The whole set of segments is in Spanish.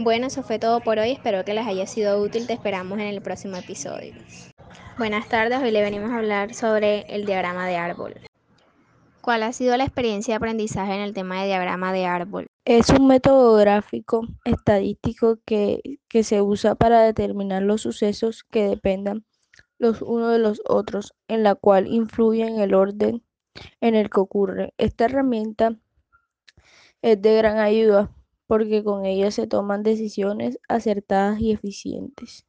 Bueno, eso fue todo por hoy. Espero que les haya sido útil. Te esperamos en el próximo episodio. Buenas tardes. Hoy le venimos a hablar sobre el diagrama de árbol. ¿Cuál ha sido la experiencia de aprendizaje en el tema de diagrama de árbol? Es un método gráfico estadístico que, que se usa para determinar los sucesos que dependan los unos de los otros, en la cual influyen el orden en el que ocurre. Esta herramienta es de gran ayuda porque con ella se toman decisiones acertadas y eficientes.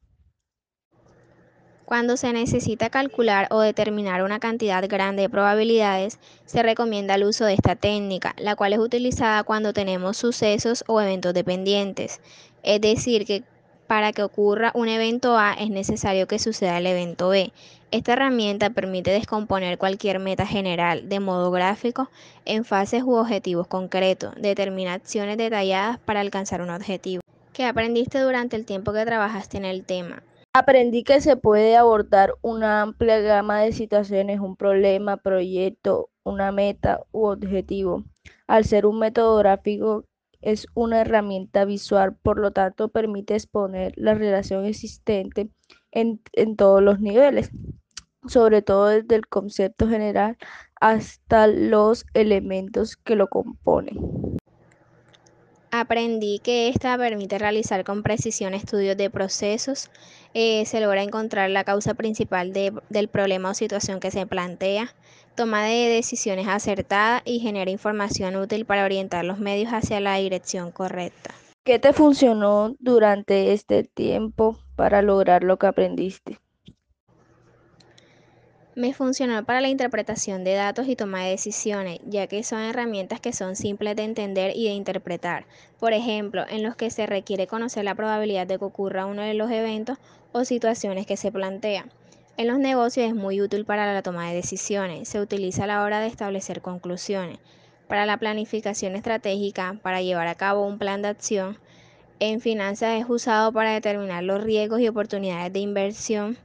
Cuando se necesita calcular o determinar una cantidad grande de probabilidades, se recomienda el uso de esta técnica, la cual es utilizada cuando tenemos sucesos o eventos dependientes. Es decir, que para que ocurra un evento A es necesario que suceda el evento B. Esta herramienta permite descomponer cualquier meta general de modo gráfico en fases u objetivos concretos, determina acciones detalladas para alcanzar un objetivo. ¿Qué aprendiste durante el tiempo que trabajaste en el tema? Aprendí que se puede abordar una amplia gama de situaciones, un problema, proyecto, una meta u objetivo. Al ser un método gráfico es una herramienta visual, por lo tanto permite exponer la relación existente en, en todos los niveles, sobre todo desde el concepto general hasta los elementos que lo componen. Aprendí que esta permite realizar con precisión estudios de procesos, eh, se logra encontrar la causa principal de, del problema o situación que se plantea, toma de decisiones acertadas y genera información útil para orientar los medios hacia la dirección correcta. ¿Qué te funcionó durante este tiempo para lograr lo que aprendiste? Me funcionó para la interpretación de datos y toma de decisiones, ya que son herramientas que son simples de entender y de interpretar. Por ejemplo, en los que se requiere conocer la probabilidad de que ocurra uno de los eventos o situaciones que se plantean. En los negocios es muy útil para la toma de decisiones, se utiliza a la hora de establecer conclusiones, para la planificación estratégica, para llevar a cabo un plan de acción. En finanzas es usado para determinar los riesgos y oportunidades de inversión.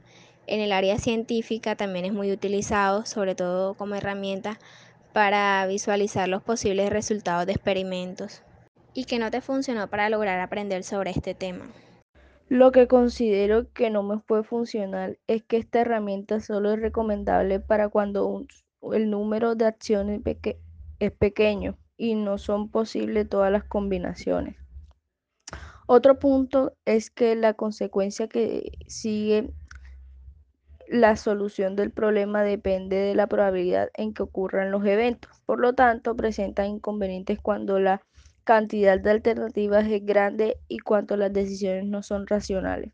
En el área científica también es muy utilizado, sobre todo como herramienta para visualizar los posibles resultados de experimentos. ¿Y que no te funcionó para lograr aprender sobre este tema? Lo que considero que no me fue funcional es que esta herramienta solo es recomendable para cuando el número de acciones es pequeño y no son posibles todas las combinaciones. Otro punto es que la consecuencia que sigue la solución del problema depende de la probabilidad en que ocurran los eventos. Por lo tanto, presenta inconvenientes cuando la cantidad de alternativas es grande y cuanto las decisiones no son racionales.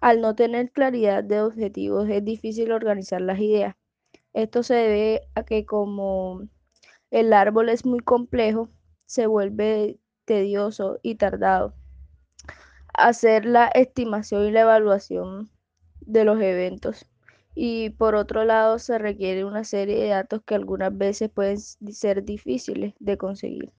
Al no tener claridad de objetivos es difícil organizar las ideas. Esto se debe a que como el árbol es muy complejo, se vuelve tedioso y tardado. Hacer la estimación y la evaluación de los eventos. Y por otro lado, se requiere una serie de datos que algunas veces pueden ser difíciles de conseguir.